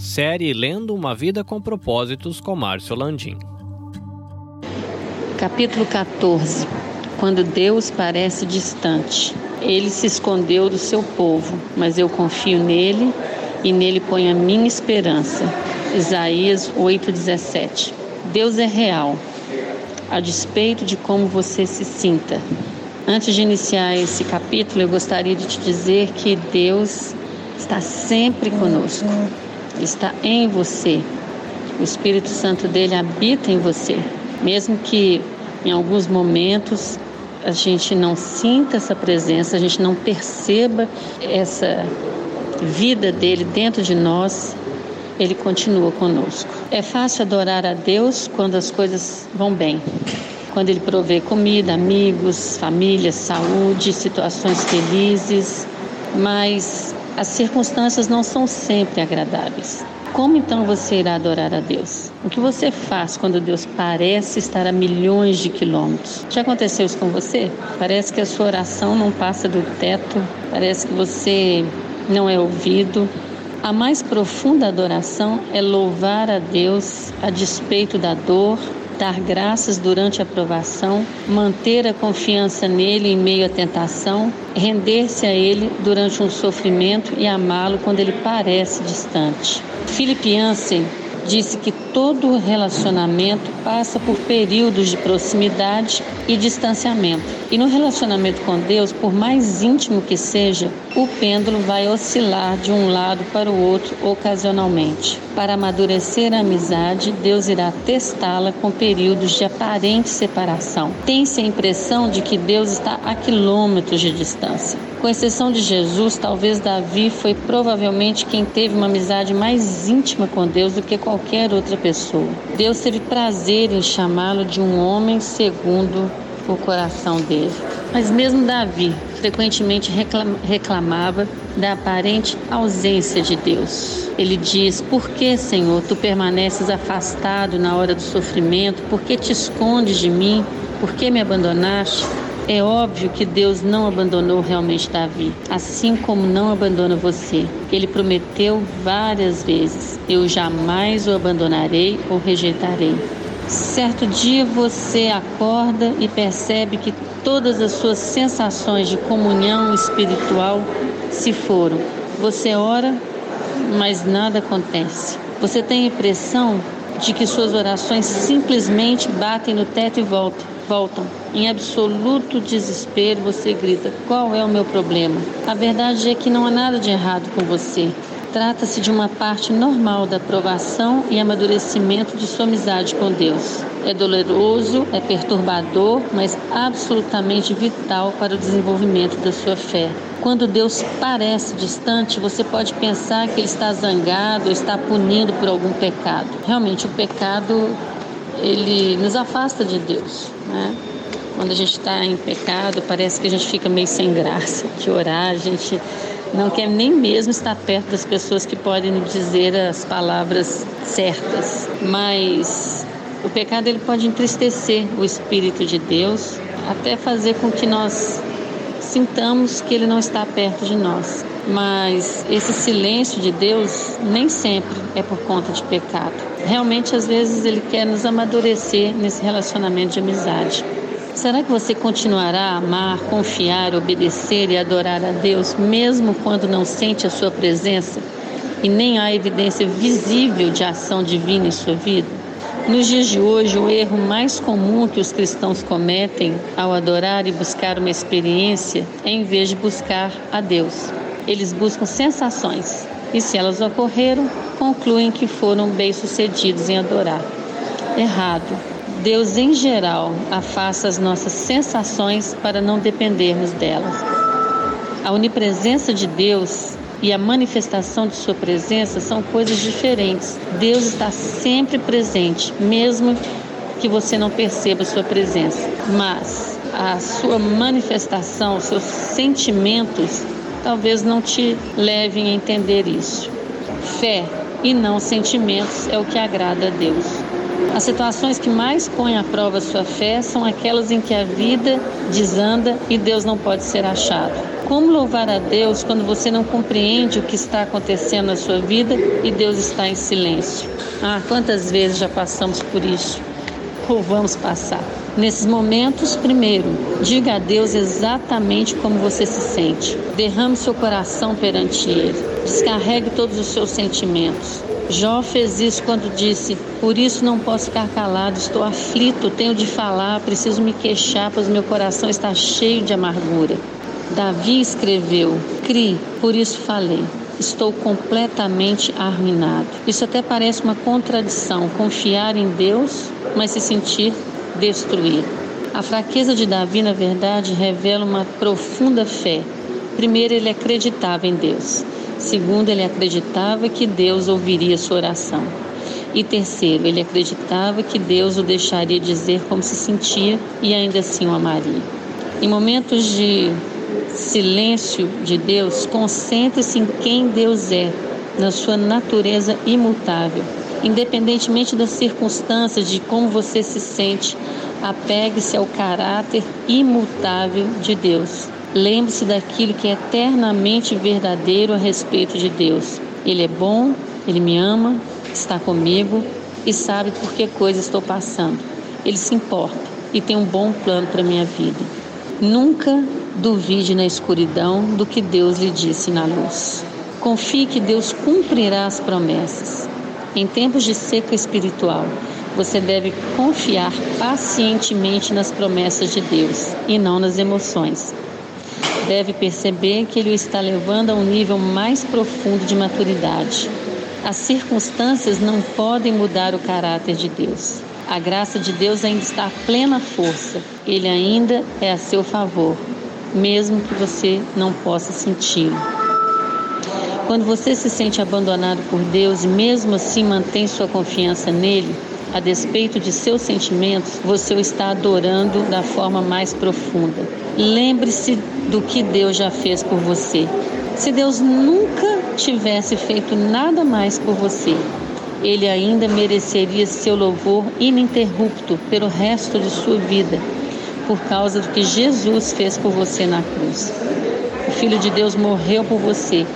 Série Lendo uma Vida com Propósitos com Márcio Landim. Capítulo 14 Quando Deus parece distante. Ele se escondeu do seu povo, mas eu confio nele e nele ponho a minha esperança. Isaías 8,17 Deus é real, a despeito de como você se sinta. Antes de iniciar esse capítulo, eu gostaria de te dizer que Deus está sempre conosco está em você. O Espírito Santo dele habita em você. Mesmo que em alguns momentos a gente não sinta essa presença, a gente não perceba essa vida dele dentro de nós, ele continua conosco. É fácil adorar a Deus quando as coisas vão bem. Quando ele provê comida, amigos, família, saúde, situações felizes, mas as circunstâncias não são sempre agradáveis. Como então você irá adorar a Deus? O que você faz quando Deus parece estar a milhões de quilômetros? Já aconteceu isso com você? Parece que a sua oração não passa do teto, parece que você não é ouvido. A mais profunda adoração é louvar a Deus a despeito da dor, dar graças durante a provação, manter a confiança nele em meio à tentação, render-se a ele durante um sofrimento e amá-lo quando ele parece distante. Philip disse que todo relacionamento passa por períodos de proximidade e distanciamento. E no relacionamento com Deus, por mais íntimo que seja, o pêndulo vai oscilar de um lado para o outro ocasionalmente. Para amadurecer a amizade, Deus irá testá-la com períodos de aparente separação. Tem-se a impressão de que Deus está a quilômetros de distância. Com exceção de Jesus, talvez Davi foi provavelmente quem teve uma amizade mais íntima com Deus do que qualquer outra pessoa. Deus teve prazer em chamá-lo de um homem segundo o coração dele. Mas mesmo Davi frequentemente reclamava da aparente ausência de Deus. Ele diz: Por que, Senhor, tu permaneces afastado na hora do sofrimento? Por que te escondes de mim? Por que me abandonaste? É óbvio que Deus não abandonou realmente Davi, assim como não abandona você. Ele prometeu várias vezes: Eu jamais o abandonarei ou rejeitarei. Certo dia você acorda e percebe que todas as suas sensações de comunhão espiritual se foram. Você ora, mas nada acontece. Você tem a impressão de que suas orações simplesmente batem no teto e voltam. voltam. Em absoluto desespero, você grita: Qual é o meu problema? A verdade é que não há nada de errado com você. Trata-se de uma parte normal da aprovação e amadurecimento de sua amizade com Deus. É doloroso, é perturbador, mas absolutamente vital para o desenvolvimento da sua fé. Quando Deus parece distante, você pode pensar que Ele está zangado ou está punindo por algum pecado. Realmente, o pecado ele nos afasta de Deus, né? Quando a gente está em pecado, parece que a gente fica meio sem graça de orar, a gente não quer nem mesmo estar perto das pessoas que podem dizer as palavras certas. Mas o pecado ele pode entristecer o Espírito de Deus, até fazer com que nós sintamos que ele não está perto de nós. Mas esse silêncio de Deus nem sempre é por conta de pecado. Realmente, às vezes, ele quer nos amadurecer nesse relacionamento de amizade. Será que você continuará a amar, confiar, obedecer e adorar a Deus, mesmo quando não sente a sua presença e nem há evidência visível de ação divina em sua vida? Nos dias de hoje, o erro mais comum que os cristãos cometem ao adorar e buscar uma experiência é em vez de buscar a Deus. Eles buscam sensações e, se elas ocorreram, concluem que foram bem-sucedidos em adorar. Errado. Deus, em geral, afasta as nossas sensações para não dependermos delas. A onipresença de Deus e a manifestação de Sua presença são coisas diferentes. Deus está sempre presente, mesmo que você não perceba Sua presença. Mas a Sua manifestação, seus sentimentos, talvez não te levem a entender isso. Fé e não sentimentos é o que agrada a Deus. As situações que mais põem à prova sua fé são aquelas em que a vida desanda e Deus não pode ser achado. Como louvar a Deus quando você não compreende o que está acontecendo na sua vida e Deus está em silêncio? Ah, quantas vezes já passamos por isso? Ou vamos passar? Nesses momentos, primeiro, diga a Deus exatamente como você se sente. Derrame seu coração perante Ele. Descarregue todos os seus sentimentos. Jó fez isso quando disse: Por isso não posso ficar calado, estou aflito, tenho de falar, preciso me queixar, pois meu coração está cheio de amargura. Davi escreveu: Cri, por isso falei. Estou completamente arruinado. Isso até parece uma contradição: confiar em Deus, mas se sentir destruído. A fraqueza de Davi, na verdade, revela uma profunda fé. Primeiro, ele acreditava em Deus. Segundo, ele acreditava que Deus ouviria sua oração. E terceiro, ele acreditava que Deus o deixaria dizer como se sentia e ainda assim o amaria. Em momentos de silêncio de Deus, concentre-se em quem Deus é, na sua natureza imutável. Independentemente das circunstâncias, de como você se sente, apegue-se ao caráter imutável de Deus. Lembre-se daquilo que é eternamente verdadeiro a respeito de Deus. Ele é bom, ele me ama, está comigo e sabe por que coisa estou passando. Ele se importa e tem um bom plano para minha vida. Nunca duvide na escuridão do que Deus lhe disse na luz. Confie que Deus cumprirá as promessas. Em tempos de seca espiritual, você deve confiar pacientemente nas promessas de Deus e não nas emoções. Deve perceber que Ele o está levando a um nível mais profundo de maturidade. As circunstâncias não podem mudar o caráter de Deus. A graça de Deus ainda está a plena força. Ele ainda é a seu favor mesmo que você não possa senti-lo. Quando você se sente abandonado por Deus e mesmo assim mantém sua confiança nele, a despeito de seus sentimentos, você o está adorando da forma mais profunda. Lembre-se do que Deus já fez por você. Se Deus nunca tivesse feito nada mais por você, ele ainda mereceria seu louvor ininterrupto pelo resto de sua vida por causa do que Jesus fez por você na cruz. O Filho de Deus morreu por você.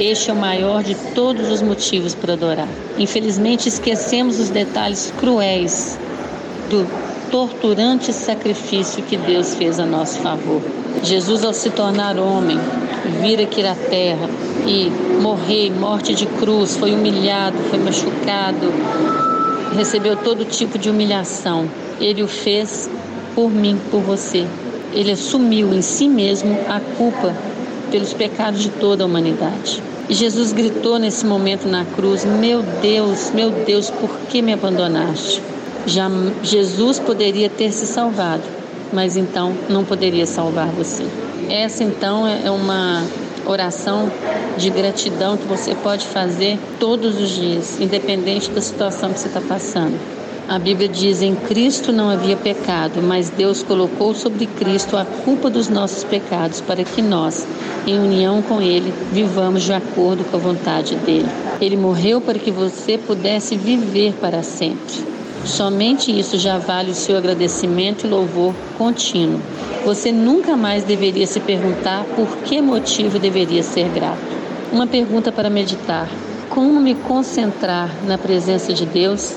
Este é o maior de todos os motivos para adorar. Infelizmente, esquecemos os detalhes cruéis do torturante sacrifício que Deus fez a nosso favor. Jesus, ao se tornar homem, vir aqui na terra e morrer, morte de cruz, foi humilhado, foi machucado, recebeu todo tipo de humilhação. Ele o fez por mim, por você. Ele assumiu em si mesmo a culpa pelos pecados de toda a humanidade. E Jesus gritou nesse momento na cruz: Meu Deus, meu Deus, por que me abandonaste? Já Jesus poderia ter se salvado, mas então não poderia salvar você. Essa então é uma oração de gratidão que você pode fazer todos os dias, independente da situação que você está passando. A Bíblia diz: em Cristo não havia pecado, mas Deus colocou sobre Cristo a culpa dos nossos pecados para que nós, em união com Ele, vivamos de acordo com a vontade dele. Ele morreu para que você pudesse viver para sempre. Somente isso já vale o seu agradecimento e louvor contínuo. Você nunca mais deveria se perguntar por que motivo deveria ser grato. Uma pergunta para meditar: como me concentrar na presença de Deus